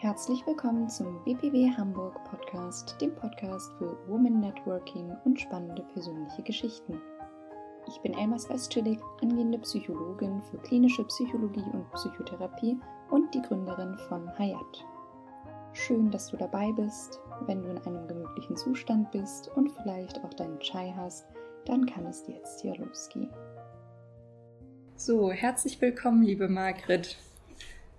Herzlich willkommen zum BPW Hamburg Podcast, dem Podcast für Women Networking und spannende persönliche Geschichten. Ich bin Elmas Westschillig, angehende Psychologin für klinische Psychologie und Psychotherapie und die Gründerin von Hayat. Schön, dass du dabei bist. Wenn du in einem gemütlichen Zustand bist und vielleicht auch deinen Chai hast, dann kann es jetzt hier losgehen. So, herzlich willkommen, liebe Margret.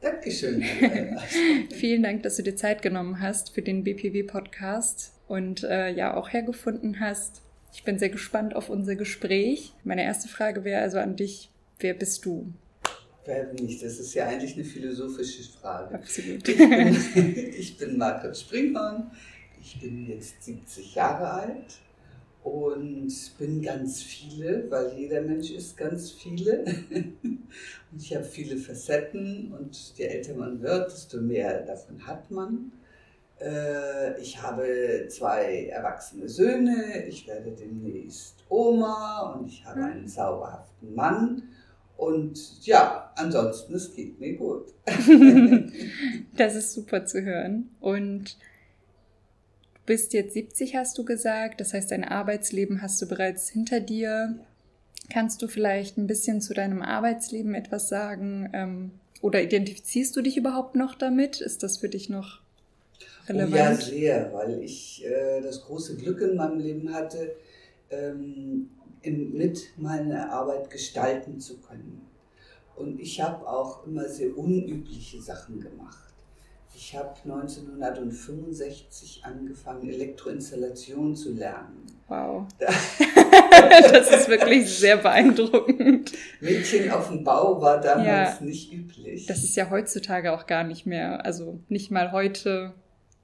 Dankeschön. Vielen Dank, dass du dir Zeit genommen hast für den BPW-Podcast und äh, ja auch hergefunden hast. Ich bin sehr gespannt auf unser Gespräch. Meine erste Frage wäre also an dich, wer bist du? Wer bin ich? Das ist ja eigentlich eine philosophische Frage. Absolut. Ich bin, ich bin Margret Springhorn. Ich bin jetzt 70 Jahre alt und bin ganz viele, weil jeder Mensch ist ganz viele. Und ich habe viele Facetten und je älter man wird, desto mehr davon hat man. Äh, ich habe zwei erwachsene Söhne, ich werde demnächst Oma und ich habe einen zauberhaften Mann. Und ja, ansonsten, es geht mir gut. das ist super zu hören. Und bist jetzt 70, hast du gesagt. Das heißt, dein Arbeitsleben hast du bereits hinter dir. Kannst du vielleicht ein bisschen zu deinem Arbeitsleben etwas sagen? Ähm, oder identifizierst du dich überhaupt noch damit? Ist das für dich noch relevant? Oh ja, sehr, weil ich äh, das große Glück in meinem Leben hatte, ähm, in, mit meiner Arbeit gestalten zu können. Und ich habe auch immer sehr unübliche Sachen gemacht. Ich habe 1965 angefangen, Elektroinstallation zu lernen. Wow. das ist wirklich sehr beeindruckend. Mädchen auf dem Bau war damals ja, nicht üblich. Das ist ja heutzutage auch gar nicht mehr, also nicht mal heute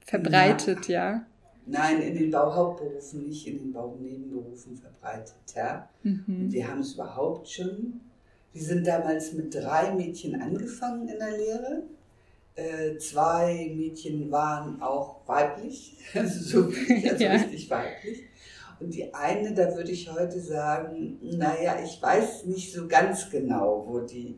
verbreitet, Na, ja. Nein, in den Bauhauptberufen nicht, in den Baunebenberufen verbreitet, ja. Mhm. Wir haben es überhaupt schon. Wir sind damals mit drei Mädchen angefangen in der Lehre äh, zwei Mädchen waren auch weiblich, also so also ja. richtig weiblich. Und die eine, da würde ich heute sagen, naja, ich weiß nicht so ganz genau, wo die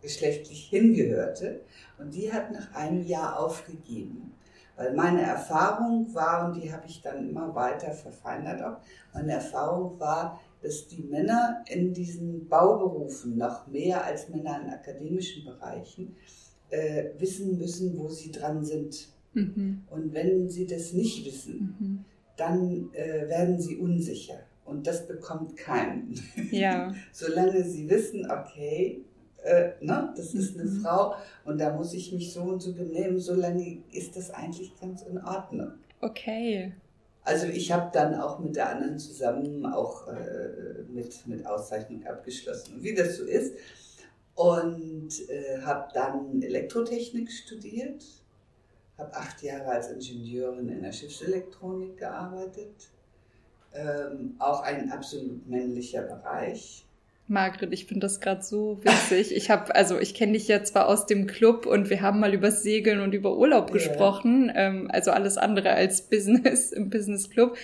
geschlechtlich hingehörte. Und die hat nach einem Jahr aufgegeben. Weil meine Erfahrung war, und die habe ich dann immer weiter verfeinert auch, meine Erfahrung war, dass die Männer in diesen Bauberufen noch mehr als Männer in akademischen Bereichen äh, wissen müssen, wo sie dran sind. Mhm. Und wenn sie das nicht wissen, mhm. dann äh, werden sie unsicher. Und das bekommt keinen. Ja. Solange sie wissen, okay, äh, ne, das ist eine mhm. Frau und da muss ich mich so und so benehmen, solange ist das eigentlich ganz in Ordnung. Okay. Also ich habe dann auch mit der anderen zusammen auch äh, mit, mit Auszeichnung abgeschlossen. Und wie das so ist, und äh, habe dann Elektrotechnik studiert, habe acht Jahre als Ingenieurin in der Schiffselektronik gearbeitet, ähm, auch ein absolut männlicher Bereich. Margret, ich finde das gerade so witzig. Ich habe, also ich kenne dich ja zwar aus dem Club und wir haben mal über Segeln und über Urlaub gesprochen, yeah. ähm, also alles andere als Business im Business Club.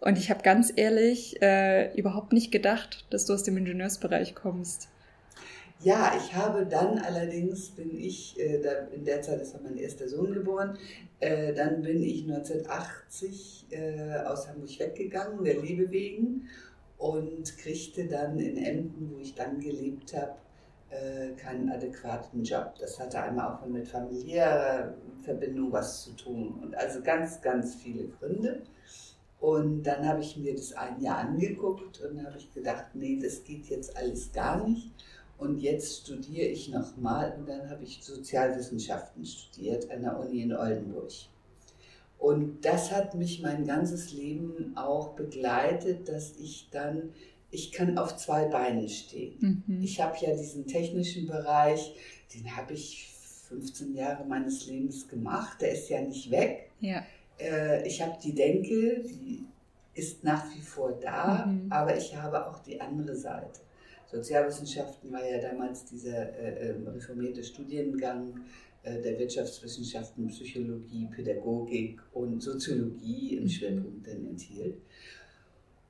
Und ich habe ganz ehrlich äh, überhaupt nicht gedacht, dass du aus dem Ingenieursbereich kommst. Ja, ich habe dann allerdings, bin ich, äh, in der Zeit ist mein erster Sohn geboren, äh, dann bin ich 1980 äh, aus Hamburg weggegangen, der Liebe wegen, und kriegte dann in Emden, wo ich dann gelebt habe, äh, keinen adäquaten Job. Das hatte einmal auch mit familiärer Verbindung was zu tun und also ganz, ganz viele Gründe. Und dann habe ich mir das ein Jahr angeguckt und habe ich gedacht, nee, das geht jetzt alles gar nicht und jetzt studiere ich nochmal und dann habe ich Sozialwissenschaften studiert an der Uni in Oldenburg. Und das hat mich mein ganzes Leben auch begleitet, dass ich dann, ich kann auf zwei Beinen stehen. Mhm. Ich habe ja diesen technischen Bereich, den habe ich 15 Jahre meines Lebens gemacht, der ist ja nicht weg. Ja. Äh, ich habe die Denke, die ist nach wie vor da, mhm. aber ich habe auch die andere Seite. Sozialwissenschaften war ja damals dieser äh, ähm, reformierte Studiengang äh, der Wirtschaftswissenschaften, Psychologie, Pädagogik und Soziologie im. Schwerpunkt dann enthielt.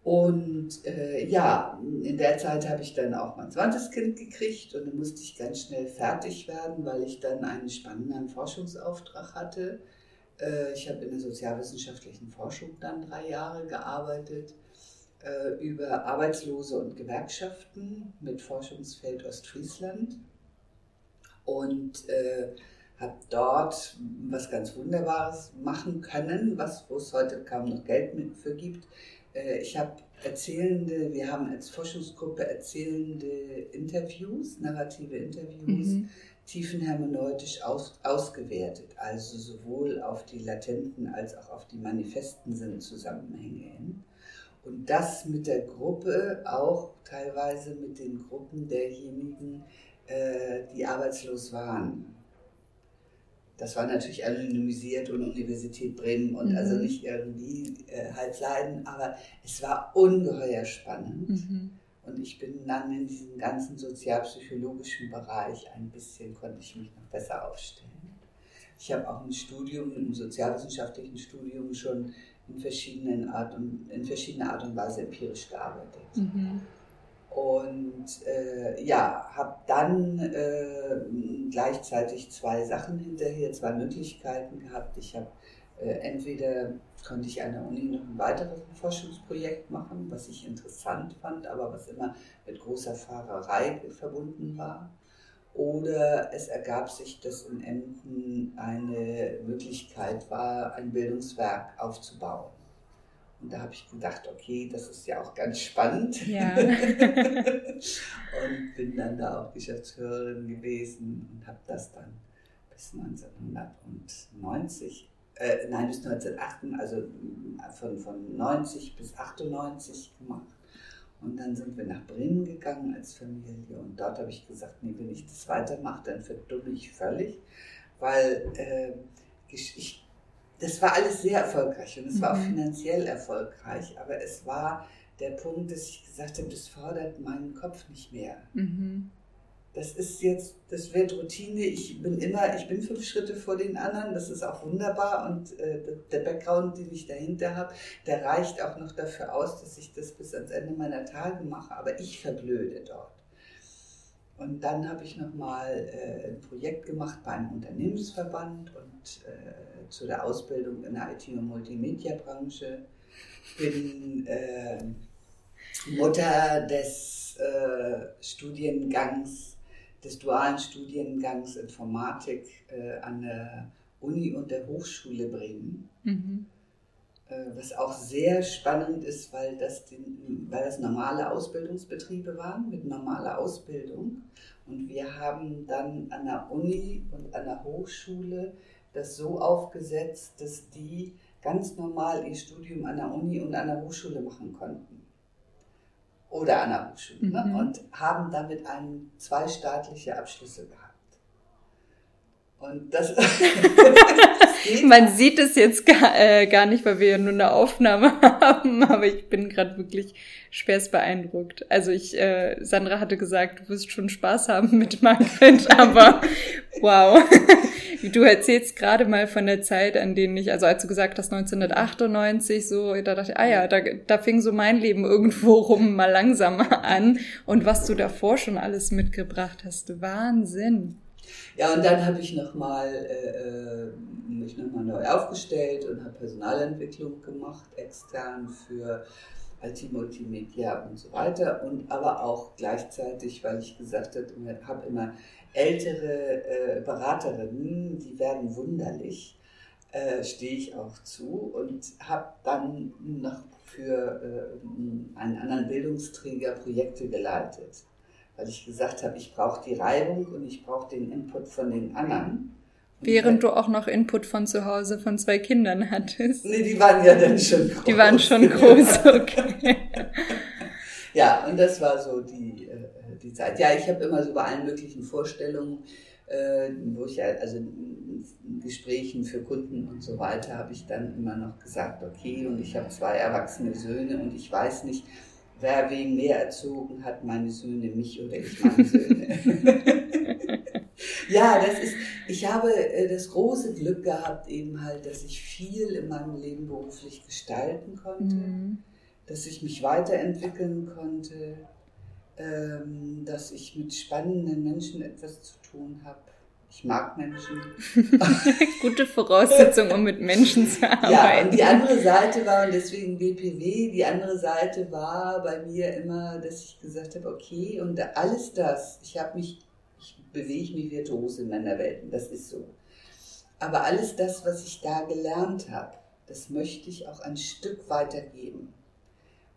Und äh, ja, in der Zeit habe ich dann auch mein zweites Kind gekriegt und dann musste ich ganz schnell fertig werden, weil ich dann einen spannenden Forschungsauftrag hatte. Äh, ich habe in der sozialwissenschaftlichen Forschung dann drei Jahre gearbeitet äh, über Arbeitslose und Gewerkschaften mit Forschungsfeld Ostfriesland und äh, habe dort was ganz Wunderbares machen können, was wo es heute kaum noch Geld für gibt. Äh, ich habe erzählende, wir haben als Forschungsgruppe erzählende Interviews, narrative Interviews, mhm. tiefenhermeneutisch aus, ausgewertet, also sowohl auf die latenten als auch auf die manifesten Sinnzusammenhänge hin. Und das mit der Gruppe, auch teilweise mit den Gruppen derjenigen, äh, die arbeitslos waren. Das war natürlich anonymisiert und Universität Bremen und also mhm. also nicht irgendwie äh, Halbleiden, aber es war ungeheuer spannend. Mhm. Und ich bin dann in diesem ganzen sozialpsychologischen Bereich ein bisschen, konnte ich mich noch besser aufstellen. Ich habe auch ein Studium, ein sozialwissenschaftlichen Studium schon in verschiedenen Art und, in verschiedener Art und Weise empirisch gearbeitet. Mhm. Und äh, ja, habe dann äh, gleichzeitig zwei Sachen hinterher, zwei Möglichkeiten gehabt. Ich habe äh, entweder konnte ich an der Uni noch ein weiteres Forschungsprojekt machen, was ich interessant fand, aber was immer mit großer Fahrerei verbunden war. Oder es ergab sich, dass in Emden eine Möglichkeit war, ein Bildungswerk aufzubauen. Und da habe ich gedacht, okay, das ist ja auch ganz spannend. Ja. und bin dann da auch Geschäftsführerin gewesen und habe das dann bis 1990, äh, nein, bis 1908, also von, von 90 bis 98 gemacht. Und dann sind wir nach Bremen gegangen als Familie und dort habe ich gesagt, nee, wenn ich das weitermache, dann verdumme ich völlig, weil äh, ich das war alles sehr erfolgreich und es mhm. war auch mhm. finanziell erfolgreich, aber es war der Punkt, dass ich gesagt habe, das fordert meinen Kopf nicht mehr. Mhm. Das ist jetzt, das wird Routine. Ich bin immer, ich bin fünf Schritte vor den anderen. Das ist auch wunderbar und äh, der Background, den ich dahinter habe, der reicht auch noch dafür aus, dass ich das bis ans Ende meiner Tage mache. Aber ich verblöde dort. Und dann habe ich nochmal äh, ein Projekt gemacht bei einem Unternehmensverband und äh, zu der Ausbildung in der IT- und Multimedia-Branche. Bin äh, Mutter des äh, Studiengangs, des dualen Studiengangs Informatik äh, an der Uni und der Hochschule Bremen. Mhm. Äh, was auch sehr spannend ist, weil das, den, weil das normale Ausbildungsbetriebe waren mit normaler Ausbildung. Und wir haben dann an der Uni und an der Hochschule das so aufgesetzt, dass die ganz normal ihr Studium an der Uni und an der Hochschule machen konnten. Oder an der Hochschule. Ne? Mhm. Ne? Und haben damit einen, zwei staatliche Abschlüsse gehabt. Und das. Man sieht es jetzt gar, äh, gar nicht, weil wir ja nur eine Aufnahme haben, aber ich bin gerade wirklich schwerst beeindruckt. Also ich, äh, Sandra hatte gesagt, du wirst schon Spaß haben mit Margret, aber wow. Du erzählst gerade mal von der Zeit, an denen ich, also als du gesagt hast, 1998, so, da dachte ich, ah ja, da, da fing so mein Leben irgendwo rum mal langsamer an. Und was du davor schon alles mitgebracht hast, Wahnsinn. Ja, und dann habe ich nochmal äh, äh, mich nochmal neu aufgestellt und habe Personalentwicklung gemacht, extern für IT Multimedia und so weiter. Und aber auch gleichzeitig, weil ich gesagt habe, immer ältere äh, Beraterinnen, die werden wunderlich, äh, stehe ich auch zu und habe dann noch für äh, einen anderen Bildungsträger Projekte geleitet weil ich gesagt habe, ich brauche die Reibung und ich brauche den Input von den anderen. Während du auch noch Input von zu Hause von zwei Kindern hattest. Nee, die waren ja dann schon groß. Die waren schon groß, okay. ja, und das war so die, äh, die Zeit. Ja, ich habe immer so bei allen möglichen Vorstellungen, äh, wo ich ja, also in Gesprächen für Kunden und so weiter, habe ich dann immer noch gesagt, okay, und ich habe zwei erwachsene Söhne und ich weiß nicht, wer wen mehr erzogen hat, meine Söhne mich oder ich meine Söhne. ja, das ist, ich habe äh, das große Glück gehabt, eben halt, dass ich viel in meinem Leben beruflich gestalten konnte. Mhm. dass ich mich weiterentwickeln konnte, ähm, dass ich mit spannenden Menschen etwas zu tun habe. Ich mag Menschen. Gute Voraussetzung, um mit Menschen zu arbeiten. Ja, und die andere Seite war, und deswegen BPW, die andere Seite war bei mir immer, dass ich gesagt habe, okay, und alles das, ich habe mich, ich bewege mich virtuos in meiner Welt, das ist so. Aber alles das, was ich da gelernt habe, das möchte ich auch ein Stück weitergeben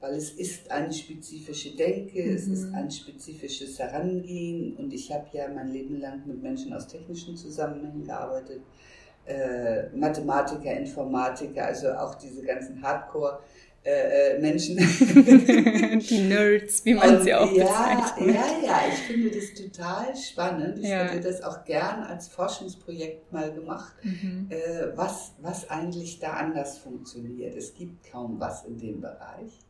weil es ist eine spezifische Denke, mhm. es ist mhm. ein spezifisches Herangehen und ich habe ja mein Leben lang mit Menschen aus technischen Zusammenhängen gearbeitet, äh, Mathematiker, Informatiker, also auch diese ganzen Hardcore- äh, äh Menschen. Die Nerds, wie man und sie auch ja, bezeichnet. Ja, ja, ich finde das total spannend. Ich ja. hätte das auch gern als Forschungsprojekt mal gemacht, mhm. äh, was, was eigentlich da anders funktioniert. Es gibt kaum was in dem Bereich.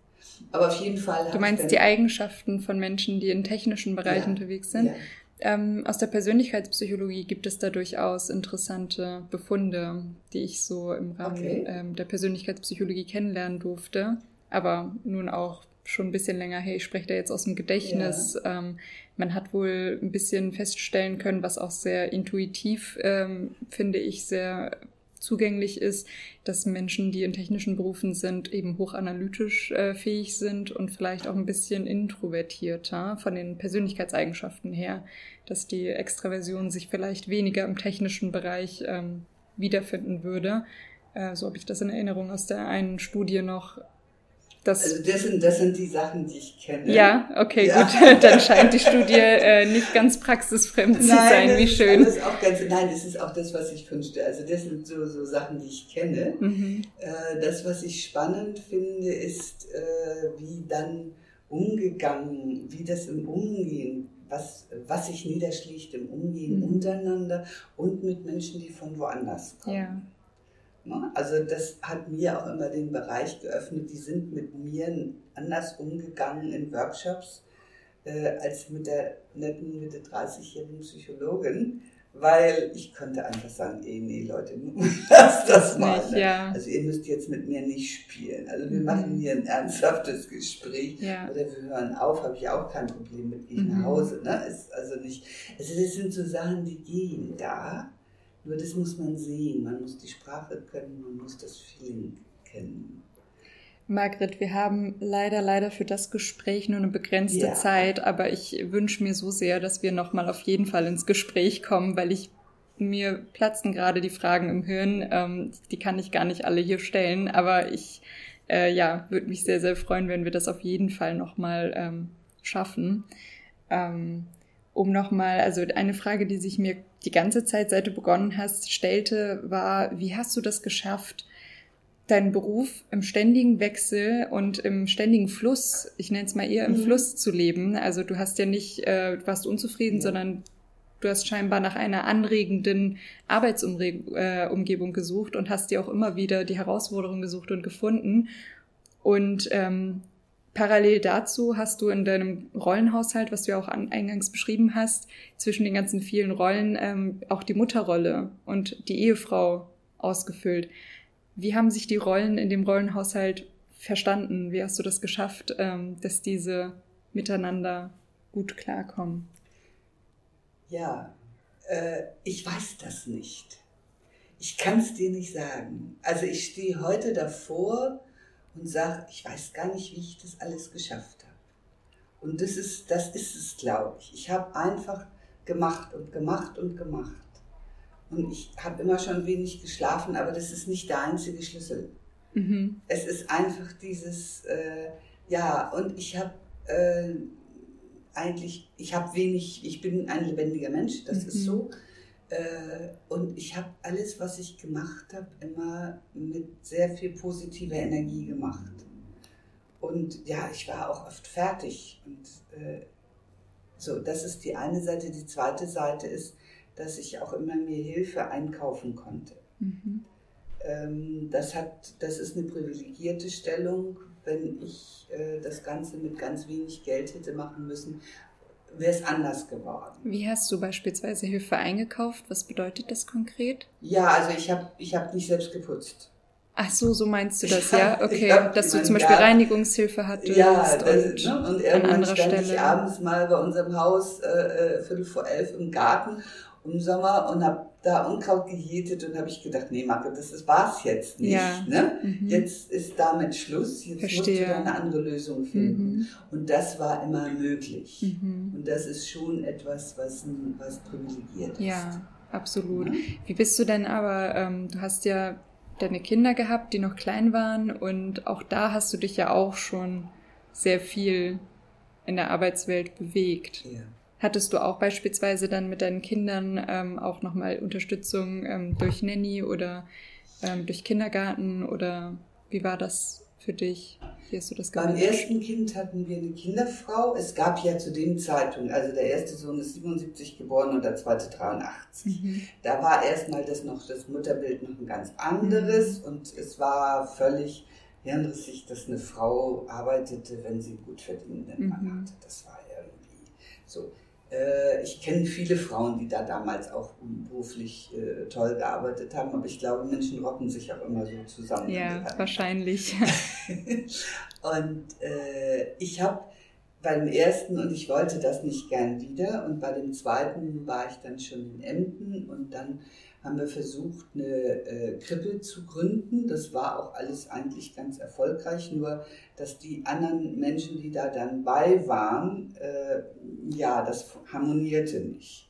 Aber auf jeden Fall. Du meinst die Eigenschaften von Menschen, die im technischen Bereich ja, unterwegs sind? Ja. Ähm, aus der Persönlichkeitspsychologie gibt es da durchaus interessante Befunde, die ich so im Rahmen okay. ähm, der Persönlichkeitspsychologie kennenlernen durfte. Aber nun auch schon ein bisschen länger her. Ich spreche da jetzt aus dem Gedächtnis. Ja. Ähm, man hat wohl ein bisschen feststellen können, was auch sehr intuitiv, ähm, finde ich, sehr zugänglich ist, dass Menschen, die in technischen Berufen sind, eben hochanalytisch äh, fähig sind und vielleicht auch ein bisschen introvertierter von den Persönlichkeitseigenschaften her, dass die Extraversion sich vielleicht weniger im technischen Bereich ähm, wiederfinden würde. Äh, so habe ich das in Erinnerung aus der einen Studie noch das also das sind, das sind die Sachen, die ich kenne. Ja, okay, ja. gut. Dann scheint die Studie äh, nicht ganz praxisfremd zu nein, sein. Wie schön. Das ist auch ganz, nein, das ist auch das, was ich wünschte. Also das sind so, so Sachen, die ich kenne. Mhm. Äh, das, was ich spannend finde, ist, äh, wie dann umgegangen, wie das im Umgehen, was, was sich niederschlägt im Umgehen mhm. untereinander und mit Menschen, die von woanders kommen. Ja. Ne? Also das hat mir auch immer den Bereich geöffnet, die sind mit mir anders umgegangen in Workshops äh, als mit der netten Mitte 30-jährigen Psychologin, weil ich konnte einfach sagen, eh nee Leute, lasst das mal. Nicht, ja. Also ihr müsst jetzt mit mir nicht spielen. Also wir mhm. machen hier ein ernsthaftes Gespräch ja. oder wir hören auf, habe ich auch kein Problem mit, gehe ich mhm. nach Hause. Ne? Ist also nicht, also das sind so Sachen, die gehen da. Nur das muss man sehen, man muss die Sprache können, man muss das Feeling kennen. Margret, wir haben leider, leider für das Gespräch nur eine begrenzte ja. Zeit, aber ich wünsche mir so sehr, dass wir nochmal auf jeden Fall ins Gespräch kommen, weil ich mir platzen gerade die Fragen im Hirn. Ähm, die kann ich gar nicht alle hier stellen, aber ich äh, ja, würde mich sehr, sehr freuen, wenn wir das auf jeden Fall nochmal ähm, schaffen. Ähm, um nochmal, also eine Frage, die sich mir die ganze Zeit, seit du begonnen hast, stellte, war, wie hast du das geschafft, deinen Beruf im ständigen Wechsel und im ständigen Fluss, ich nenne es mal eher im mhm. Fluss zu leben. Also du hast ja nicht, äh, du warst unzufrieden, ja. sondern du hast scheinbar nach einer anregenden Arbeitsumgebung äh, gesucht und hast dir auch immer wieder die Herausforderung gesucht und gefunden. Und ähm, Parallel dazu hast du in deinem Rollenhaushalt, was du ja auch eingangs beschrieben hast, zwischen den ganzen vielen Rollen ähm, auch die Mutterrolle und die Ehefrau ausgefüllt. Wie haben sich die Rollen in dem Rollenhaushalt verstanden? Wie hast du das geschafft, ähm, dass diese miteinander gut klarkommen? Ja, äh, ich weiß das nicht. Ich kann es dir nicht sagen. Also ich stehe heute davor und sage, ich weiß gar nicht, wie ich das alles geschafft habe. Und das ist, das ist es, glaube ich. Ich habe einfach gemacht und gemacht und gemacht. Und ich habe immer schon wenig geschlafen, aber das ist nicht der einzige Schlüssel. Mhm. Es ist einfach dieses, äh, ja, und ich habe äh, eigentlich, ich habe wenig, ich bin ein lebendiger Mensch, das mhm. ist so. Äh, und ich habe alles, was ich gemacht habe, immer mit sehr viel positiver Energie gemacht. Und ja, ich war auch oft fertig. Und äh, so, das ist die eine Seite. Die zweite Seite ist, dass ich auch immer mir Hilfe einkaufen konnte. Mhm. Ähm, das, hat, das ist eine privilegierte Stellung. Wenn ich äh, das Ganze mit ganz wenig Geld hätte machen müssen, wäre es anders geworden. Wie hast du beispielsweise Hilfe eingekauft? Was bedeutet das konkret? Ja, also ich habe ich hab nicht selbst geputzt. Ach so, so meinst du das, ja? Okay, hab, dass du zum Beispiel Garten, Reinigungshilfe hattest. Ja, das, und, ne? und irgendwann stand Stelle. ich abends mal bei unserem Haus äh, äh, Viertel vor elf im Garten im Sommer und habe da Unkraut gejätet und habe ich gedacht, nee, Marke, das, das war's jetzt nicht. Ja. Ne? Mhm. Jetzt ist damit Schluss, jetzt Verstehe. musst du da eine andere Lösung finden. Mhm. Und das war immer möglich. Mhm. Und das ist schon etwas, was, was privilegiert ist. Ja, absolut. Wie bist du denn aber, ähm, du hast ja deine Kinder gehabt, die noch klein waren und auch da hast du dich ja auch schon sehr viel in der Arbeitswelt bewegt. Ja. Hattest du auch beispielsweise dann mit deinen Kindern ähm, auch nochmal Unterstützung ähm, durch Nanny oder ähm, durch Kindergarten oder wie war das für dich? Wie hast du das gemacht? Beim ersten Kind hatten wir eine Kinderfrau. Es gab ja zu dem Zeitpunkt, also der erste Sohn ist 77 geboren und der zweite 83. Mhm. Da war erstmal das noch das Mutterbild noch ein ganz anderes mhm. und es war völlig hirnrissig, dass eine Frau arbeitete, wenn sie gut verdienenden Mann mhm. hatte. Das war irgendwie so. Äh, ich kenne viele Frauen, die da damals auch beruflich äh, toll gearbeitet haben, aber ich glaube, Menschen rotten sich auch immer so zusammen. Ja, wahrscheinlich. und äh, ich habe beim ersten, und ich wollte das nicht gern wieder, und bei dem zweiten war ich dann schon in Emden und dann haben wir versucht, eine äh, Krippe zu gründen. Das war auch alles eigentlich ganz erfolgreich, nur dass die anderen Menschen, die da dann bei waren, äh, ja, das harmonierte nicht.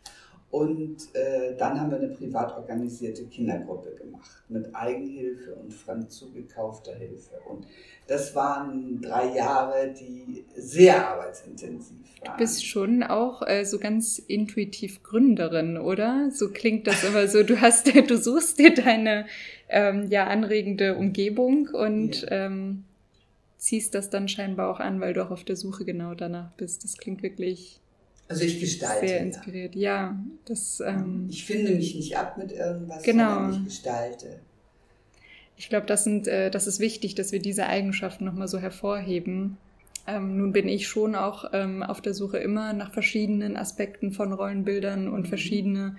Und äh, dann haben wir eine privat organisierte Kindergruppe gemacht mit Eigenhilfe und fremd zugekaufter Hilfe. Und das waren drei Jahre, die sehr arbeitsintensiv waren. Du bist schon auch äh, so ganz intuitiv Gründerin, oder? So klingt das immer so. Du hast, du suchst dir deine ähm, ja anregende Umgebung und ja. ähm, ziehst das dann scheinbar auch an, weil du auch auf der Suche genau danach bist. Das klingt wirklich also ich gestalte. Sehr inspiriert, ja. das, ähm, ich finde mich nicht ab mit irgendwas, genau. sondern ich gestalte. Ich glaube, das, äh, das ist wichtig, dass wir diese Eigenschaften nochmal so hervorheben. Ähm, nun bin ich schon auch ähm, auf der Suche immer nach verschiedenen Aspekten von Rollenbildern und mhm. verschiedene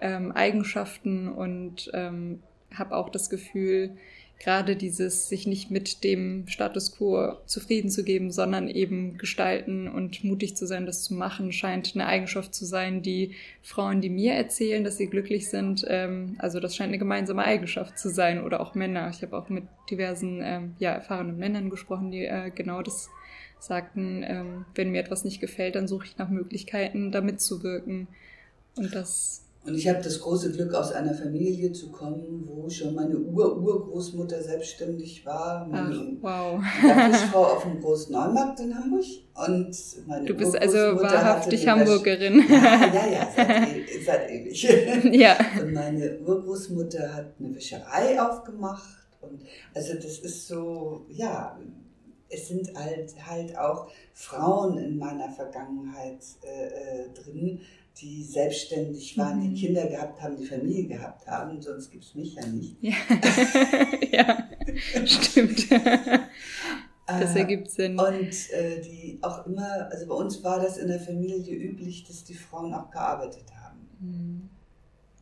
ähm, Eigenschaften und ähm, habe auch das Gefühl, gerade dieses sich nicht mit dem Status quo zufrieden zu geben, sondern eben gestalten und mutig zu sein, das zu machen, scheint eine Eigenschaft zu sein, die Frauen, die mir erzählen, dass sie glücklich sind, ähm, also das scheint eine gemeinsame Eigenschaft zu sein oder auch Männer. Ich habe auch mit diversen ähm, ja, erfahrenen Männern gesprochen, die äh, genau das sagten, ähm, wenn mir etwas nicht gefällt, dann suche ich nach Möglichkeiten, da mitzuwirken. Und das und ich habe das große Glück, aus einer Familie zu kommen, wo schon meine Ur-Urgroßmutter selbstständig war. Meine Ach, wow. Frau auf dem Großneumarkt in Hamburg. Und meine du bist also wahrhaftig Hamburgerin. Ja, ja, ja, seit, e seit ewig. ja. Und meine Urgroßmutter hat eine Wäscherei aufgemacht. Und also das ist so, ja, es sind halt, halt auch Frauen in meiner Vergangenheit äh, äh drin, die selbstständig waren, mhm. die Kinder gehabt haben, die Familie gehabt haben, sonst gibt es mich ja nicht. Ja, ja stimmt. das ergibt Sinn. Und äh, die auch immer, also bei uns war das in der Familie üblich, dass die Frauen auch gearbeitet haben. Mhm.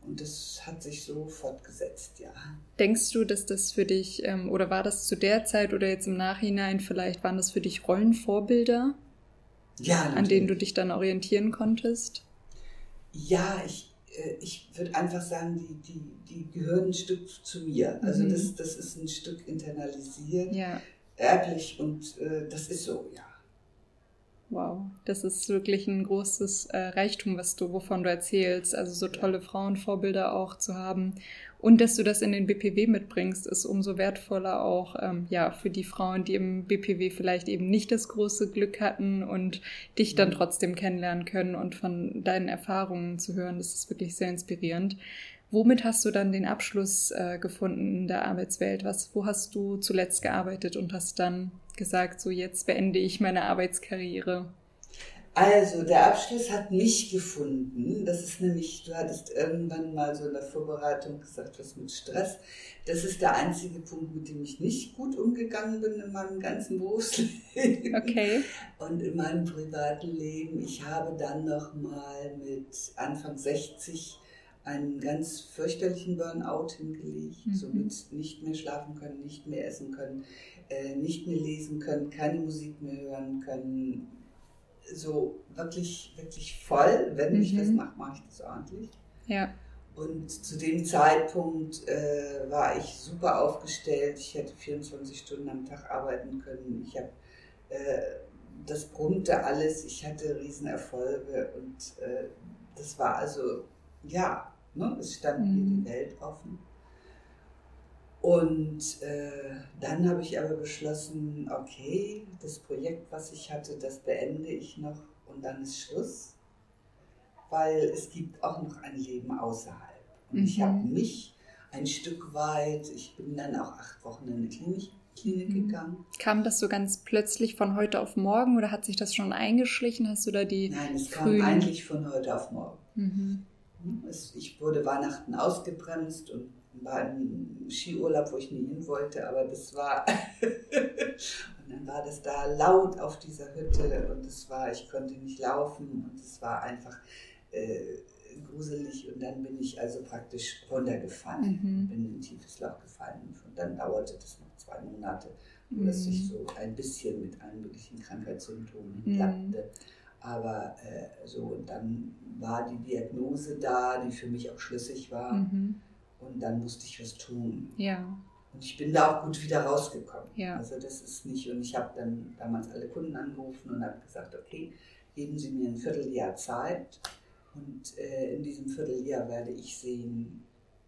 Und das hat sich so fortgesetzt, ja. Denkst du, dass das für dich, ähm, oder war das zu der Zeit oder jetzt im Nachhinein vielleicht, waren das für dich Rollenvorbilder? Ja, natürlich. An denen du dich dann orientieren konntest? Ja, ich, äh, ich würde einfach sagen, die, die, die gehören ein Stück zu mir. Also mhm. das, das ist ein Stück internalisiert, ja. erblich und äh, das ist so, ja. Wow, das ist wirklich ein großes äh, Reichtum, was du, wovon du erzählst. Also so tolle Frauenvorbilder auch zu haben. Und dass du das in den BPW mitbringst, ist umso wertvoller auch ähm, ja für die Frauen, die im BPW vielleicht eben nicht das große Glück hatten und dich dann mhm. trotzdem kennenlernen können und von deinen Erfahrungen zu hören. Das ist wirklich sehr inspirierend. Womit hast du dann den Abschluss äh, gefunden in der Arbeitswelt? Was, wo hast du zuletzt gearbeitet und hast dann gesagt, so jetzt beende ich meine Arbeitskarriere? Also, der Abschluss hat mich gefunden. Das ist nämlich, du hattest irgendwann mal so in der Vorbereitung gesagt, was mit Stress. Das ist der einzige Punkt, mit dem ich nicht gut umgegangen bin in meinem ganzen Berufsleben. Okay. Und in meinem privaten Leben. Ich habe dann noch mal mit Anfang 60 einen ganz fürchterlichen Burnout hingelegt, mhm. somit nicht mehr schlafen können, nicht mehr essen können, äh, nicht mehr lesen können, keine Musik mehr hören können. So wirklich, wirklich voll. Wenn mhm. ich das mhm. mache, mache ich das ordentlich. Ja. Und zu dem Zeitpunkt äh, war ich super aufgestellt. Ich hätte 24 Stunden am Tag arbeiten können. Ich habe äh, das brummte alles. Ich hatte Riesenerfolge und äh, das war also ja, ne, es stand mhm. mir die Welt offen. Und äh, dann habe ich aber beschlossen, okay, das Projekt, was ich hatte, das beende ich noch und dann ist Schluss weil es gibt auch noch ein Leben außerhalb. Und mhm. ich habe mich ein Stück weit, ich bin dann auch acht Wochen in eine Klinik, Klinik mhm. gegangen. Kam das so ganz plötzlich von heute auf morgen oder hat sich das schon eingeschlichen? Hast du da die. Nein, es frühen... kam eigentlich von heute auf morgen. Mhm. Ich wurde Weihnachten ausgebremst und war im Skiurlaub, wo ich nie hin wollte, aber das war. und dann war das da laut auf dieser Hütte und es war, ich konnte nicht laufen und es war einfach äh, gruselig und dann bin ich also praktisch runtergefallen, mhm. bin in ein tiefes Loch gefallen und dann dauerte das noch zwei Monate, wo mhm. es sich so ein bisschen mit allen möglichen Krankheitssymptomen klappte. Mhm. Aber äh, so, und dann war die Diagnose da, die für mich auch schlüssig war. Mhm. Und dann musste ich was tun. Ja. Und ich bin da auch gut wieder rausgekommen. Ja. Also das ist nicht, und ich habe dann damals alle Kunden angerufen und habe gesagt, okay, geben Sie mir ein Vierteljahr Zeit und äh, in diesem Vierteljahr werde ich sehen,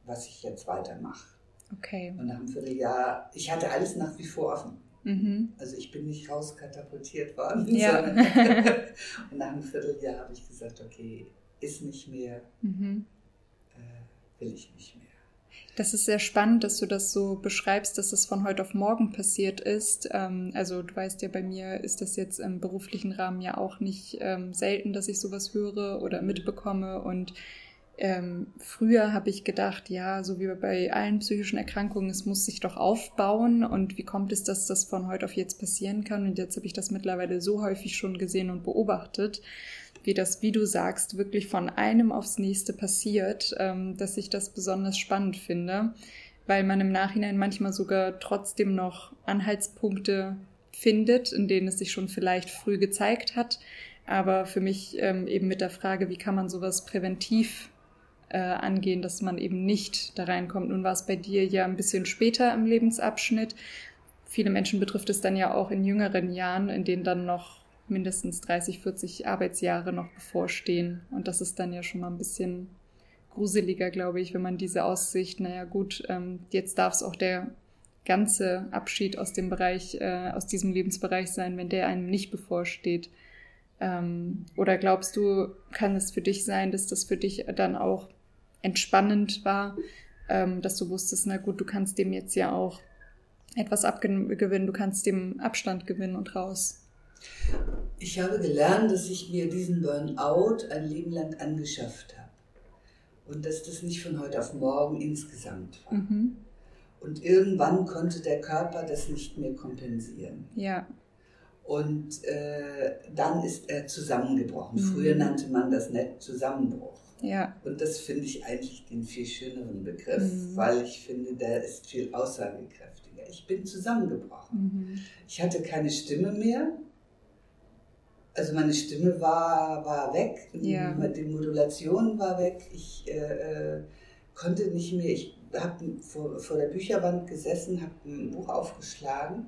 was ich jetzt weitermache. Okay. Und nach einem Vierteljahr, ich hatte alles nach wie vor offen. Mhm. Also ich bin nicht rauskatapultiert worden. Ja. und nach einem Vierteljahr habe ich gesagt, okay, ist nicht mehr, mhm. äh, will ich nicht mehr. Das ist sehr spannend, dass du das so beschreibst, dass es von heute auf morgen passiert ist. Ähm, also du weißt ja, bei mir ist das jetzt im beruflichen Rahmen ja auch nicht ähm, selten, dass ich sowas höre oder mitbekomme. Und ähm, früher habe ich gedacht, ja, so wie bei allen psychischen Erkrankungen, es muss sich doch aufbauen. Und wie kommt es, dass das von heute auf jetzt passieren kann? Und jetzt habe ich das mittlerweile so häufig schon gesehen und beobachtet wie das, wie du sagst, wirklich von einem aufs nächste passiert, ähm, dass ich das besonders spannend finde, weil man im Nachhinein manchmal sogar trotzdem noch Anhaltspunkte findet, in denen es sich schon vielleicht früh gezeigt hat. Aber für mich ähm, eben mit der Frage, wie kann man sowas präventiv äh, angehen, dass man eben nicht da reinkommt. Nun war es bei dir ja ein bisschen später im Lebensabschnitt. Viele Menschen betrifft es dann ja auch in jüngeren Jahren, in denen dann noch mindestens 30, 40 Arbeitsjahre noch bevorstehen. Und das ist dann ja schon mal ein bisschen gruseliger, glaube ich, wenn man diese Aussicht, naja gut, ähm, jetzt darf es auch der ganze Abschied aus dem Bereich, äh, aus diesem Lebensbereich sein, wenn der einem nicht bevorsteht. Ähm, oder glaubst du, kann es für dich sein, dass das für dich dann auch entspannend war, ähm, dass du wusstest, na gut, du kannst dem jetzt ja auch etwas abgewinnen, du kannst dem Abstand gewinnen und raus. Ich habe gelernt, dass ich mir diesen Burnout ein Leben lang angeschafft habe. Und dass das nicht von heute auf morgen insgesamt war. Mhm. Und irgendwann konnte der Körper das nicht mehr kompensieren. Ja. Und äh, dann ist er zusammengebrochen. Mhm. Früher nannte man das nicht Zusammenbruch. Ja. Und das finde ich eigentlich den viel schöneren Begriff, mhm. weil ich finde, der ist viel aussagekräftiger. Ich bin zusammengebrochen. Mhm. Ich hatte keine Stimme mehr also meine Stimme war, war weg, ja. die Modulation war weg. Ich äh, äh konnte nicht mehr, ich habe vor, vor der Bücherwand gesessen, habe ein Buch aufgeschlagen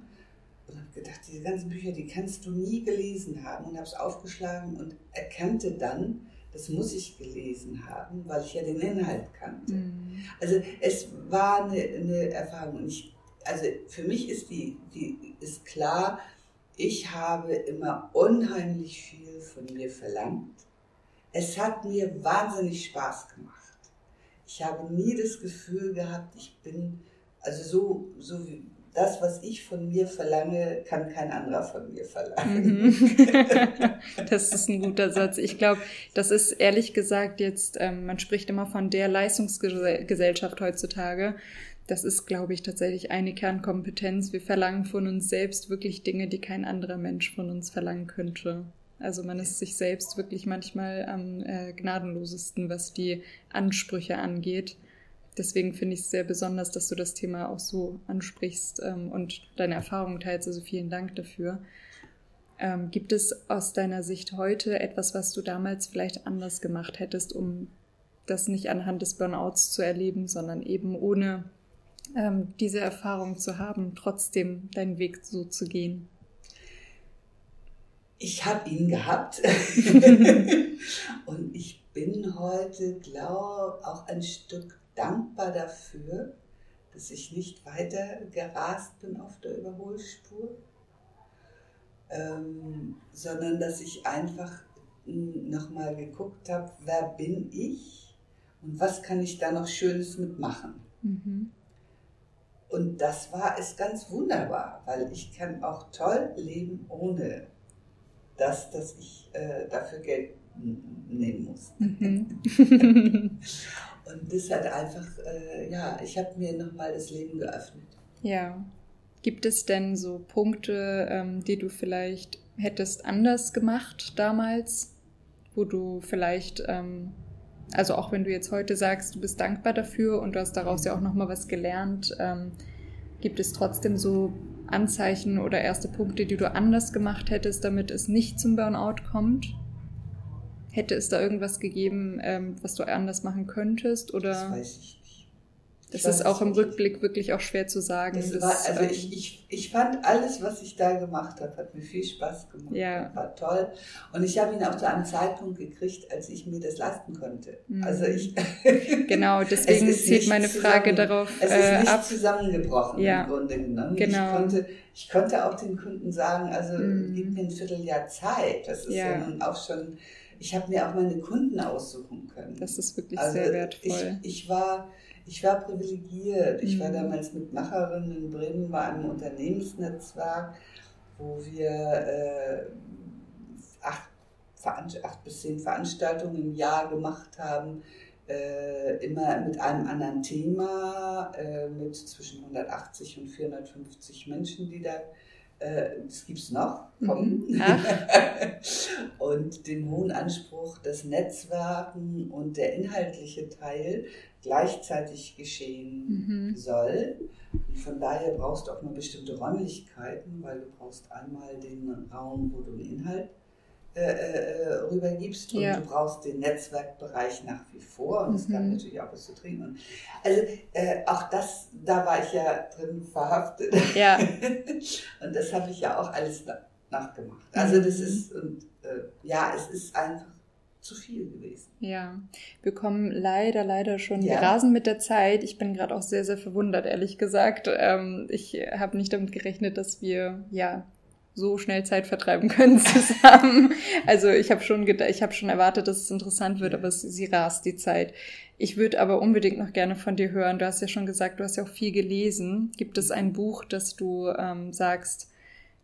und habe gedacht, diese ganzen Bücher, die kannst du nie gelesen haben und habe es aufgeschlagen und erkannte dann, das muss ich gelesen haben, weil ich ja den Inhalt kannte. Mhm. Also es war eine, eine Erfahrung. Ich, also für mich ist die, die ist klar, ich habe immer unheimlich viel von mir verlangt. Es hat mir wahnsinnig Spaß gemacht. Ich habe nie das Gefühl gehabt, ich bin, also so, so wie das, was ich von mir verlange, kann kein anderer von mir verlangen. Mhm. das ist ein guter Satz. Ich glaube, das ist ehrlich gesagt jetzt, ähm, man spricht immer von der Leistungsgesellschaft heutzutage das ist, glaube ich, tatsächlich eine Kernkompetenz. Wir verlangen von uns selbst wirklich Dinge, die kein anderer Mensch von uns verlangen könnte. Also man ist sich selbst wirklich manchmal am äh, gnadenlosesten, was die Ansprüche angeht. Deswegen finde ich es sehr besonders, dass du das Thema auch so ansprichst ähm, und deine Erfahrungen teilst. Also vielen Dank dafür. Ähm, gibt es aus deiner Sicht heute etwas, was du damals vielleicht anders gemacht hättest, um das nicht anhand des Burnouts zu erleben, sondern eben ohne ähm, diese Erfahrung zu haben, trotzdem deinen Weg so zu gehen? Ich habe ihn gehabt und ich bin heute, glaube auch ein Stück dankbar dafür, dass ich nicht weiter gerast bin auf der Überholspur, ähm, sondern dass ich einfach nochmal geguckt habe, wer bin ich und was kann ich da noch Schönes mitmachen. Mhm. Und das war es ganz wunderbar, weil ich kann auch toll leben ohne das, dass ich äh, dafür Geld nehmen muss. Mhm. Und das hat einfach, äh, ja, ich habe mir nochmal das Leben geöffnet. Ja. Gibt es denn so Punkte, ähm, die du vielleicht hättest anders gemacht damals, wo du vielleicht, ähm, also auch wenn du jetzt heute sagst, du bist dankbar dafür und du hast daraus ja auch nochmal was gelernt, ähm, gibt es trotzdem so Anzeichen oder erste Punkte, die du anders gemacht hättest, damit es nicht zum Burnout kommt? Hätte es da irgendwas gegeben, ähm, was du anders machen könntest? Oder? Das weiß ich. Das ist auch im Rückblick wirklich auch schwer zu sagen. Das war, also ähm, ich, ich, ich fand alles, was ich da gemacht habe, hat mir viel Spaß gemacht. Ja. War toll. Und ich habe ihn auch zu einem Zeitpunkt gekriegt, als ich mir das leisten konnte. Mhm. Also ich. genau, deswegen zieht meine Frage darauf. Es ist äh, nicht ab. zusammengebrochen ja. im Grunde genommen. Genau. Ich konnte, ich konnte auch den Kunden sagen, also mhm. gib mir ein Vierteljahr Zeit. Das ist ja, ja nun auch schon ich habe mir auch meine Kunden aussuchen können. Das ist wirklich also sehr wertvoll. Ich, ich, war, ich war privilegiert. Ich mhm. war damals mit Macherinnen in Bremen bei einem Unternehmensnetzwerk, wo wir äh, acht, acht bis zehn Veranstaltungen im Jahr gemacht haben. Äh, immer mit einem anderen Thema, äh, mit zwischen 180 und 450 Menschen, die da äh, das gibt es noch, kommen. Mhm. und den hohen Anspruch, dass Netzwerken und der inhaltliche Teil gleichzeitig geschehen mhm. soll. Und von daher brauchst du auch mal bestimmte Räumlichkeiten, weil du brauchst einmal den Raum, wo du einen Inhalt äh, äh, rübergibst und ja. du brauchst den Netzwerkbereich nach wie vor und es mhm. gab natürlich auch was zu trinken. Und also äh, auch das, da war ich ja drin verhaftet. Ja. und das habe ich ja auch alles nachgemacht. Also das mhm. ist, und, äh, ja, es ist einfach zu viel gewesen. Ja, wir kommen leider, leider schon, ja. wir rasen mit der Zeit. Ich bin gerade auch sehr, sehr verwundert, ehrlich gesagt. Ähm, ich habe nicht damit gerechnet, dass wir ja so schnell Zeit vertreiben können zusammen. also ich habe schon gedacht, ich habe schon erwartet, dass es interessant wird, aber es, sie rast die Zeit. Ich würde aber unbedingt noch gerne von dir hören. Du hast ja schon gesagt, du hast ja auch viel gelesen. Gibt es ein Buch, das du ähm, sagst,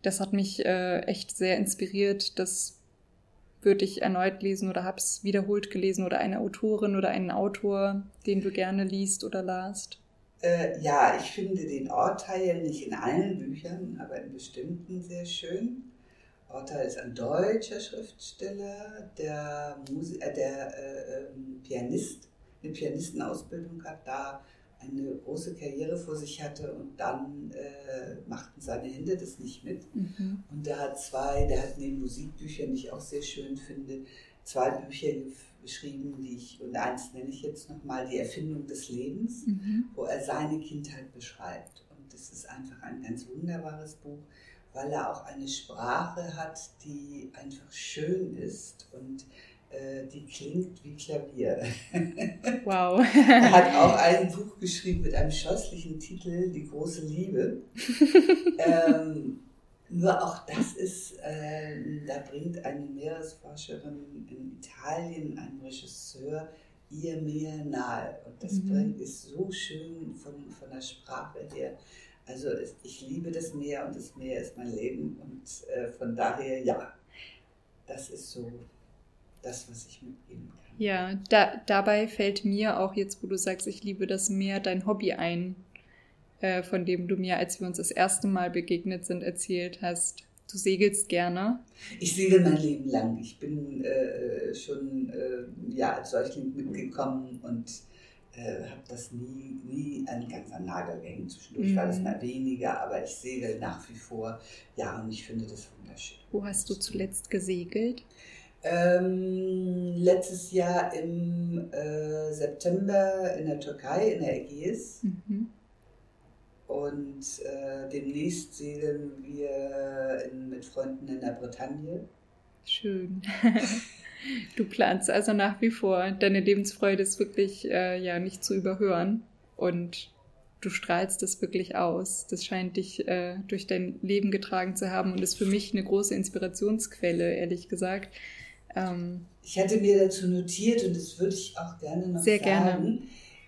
das hat mich äh, echt sehr inspiriert, das würde ich erneut lesen oder hab's wiederholt gelesen oder eine Autorin oder einen Autor, den du gerne liest oder lasst? Äh, ja, ich finde den Orteil nicht in allen Büchern, aber in bestimmten sehr schön. Orteil ist ein deutscher Schriftsteller, der, Musi äh, der äh, ähm, Pianist, eine Pianistenausbildung hat, da eine große Karriere vor sich hatte und dann äh, machten seine Hände das nicht mit. Mhm. Und der hat zwei, der hat neben Musikbüchern, die ich auch sehr schön finde, zwei Bücher geschrieben, die ich, und eins nenne ich jetzt nochmal, die Erfindung des Lebens, mhm. wo er seine Kindheit beschreibt. Und das ist einfach ein ganz wunderbares Buch, weil er auch eine Sprache hat, die einfach schön ist und äh, die klingt wie Klavier. Wow. er hat auch ein Buch geschrieben mit einem scheußlichen Titel, Die große Liebe. ähm, nur auch das ist, äh, da bringt eine Meeresforscherin in Italien, ein Regisseur, ihr Meer nahe. Und das mhm. bringt, ist so schön von, von der Sprache her. Also ich liebe das Meer und das Meer ist mein Leben. Und äh, von daher, ja, das ist so das, was ich mitgeben kann. Ja, da, dabei fällt mir auch jetzt, wo du sagst, ich liebe das Meer, dein Hobby ein. Äh, von dem du mir, als wir uns das erste Mal begegnet sind, erzählt hast. du segelst gerne. Ich segel mein Leben lang. Ich bin äh, schon äh, ja, als Säugling mitgekommen und äh, habe das nie, nie an ganz an Nagel gehängt. Zwischendurch mhm. war das mhm. mal weniger, aber ich segel nach wie vor. Ja, und ich finde das wunderschön. Wo hast du zuletzt gesegelt? Ähm, letztes Jahr im äh, September in der Türkei, in der Ägäis. Mhm. Und äh, demnächst segeln wir in, mit Freunden in der Bretagne. Schön. du planst also nach wie vor. Deine Lebensfreude ist wirklich äh, ja nicht zu überhören. Und du strahlst das wirklich aus. Das scheint dich äh, durch dein Leben getragen zu haben und ist für mich eine große Inspirationsquelle, ehrlich gesagt. Ähm, ich hatte mir dazu notiert und das würde ich auch gerne noch sehr sagen. Gerne.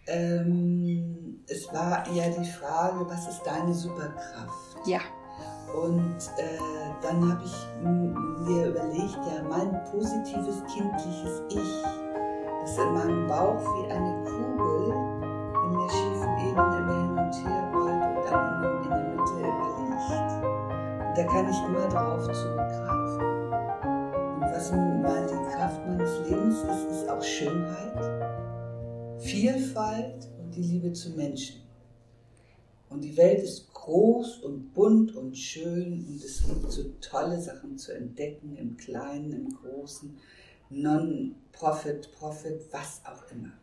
Ähm, es war eher die Frage, was ist deine Superkraft? Ja. Und äh, dann habe ich mir überlegt, ja, mein positives kindliches Ich, das in meinem Bauch wie eine Kugel in der schiefen Ebene immer hin und her rollt und dann in, der Mitte überliegt. Und da kann ich immer drauf zurückgreifen. Und was mal die Kraft meines Lebens ist, ist auch Schönheit, Vielfalt und die Liebe zu Menschen. Und die Welt ist groß und bunt und schön und es gibt so tolle Sachen zu entdecken, im Kleinen, im Großen, Non-Profit, Profit, was auch immer.